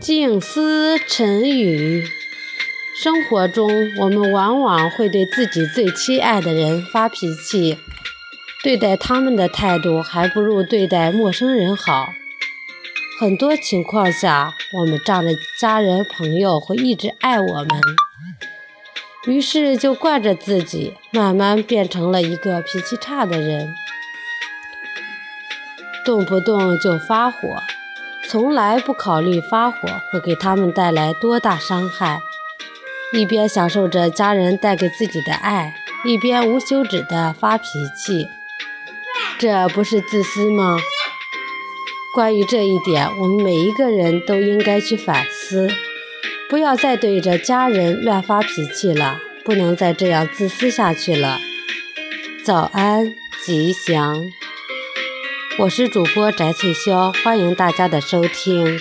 静思沉语。生活中，我们往往会对自己最亲爱的人发脾气，对待他们的态度还不如对待陌生人好。很多情况下，我们仗着家人朋友会一直爱我们，于是就惯着自己，慢慢变成了一个脾气差的人，动不动就发火。从来不考虑发火会给他们带来多大伤害，一边享受着家人带给自己的爱，一边无休止的发脾气，这不是自私吗？关于这一点，我们每一个人都应该去反思，不要再对着家人乱发脾气了，不能再这样自私下去了。早安，吉祥。我是主播翟翠香，欢迎大家的收听。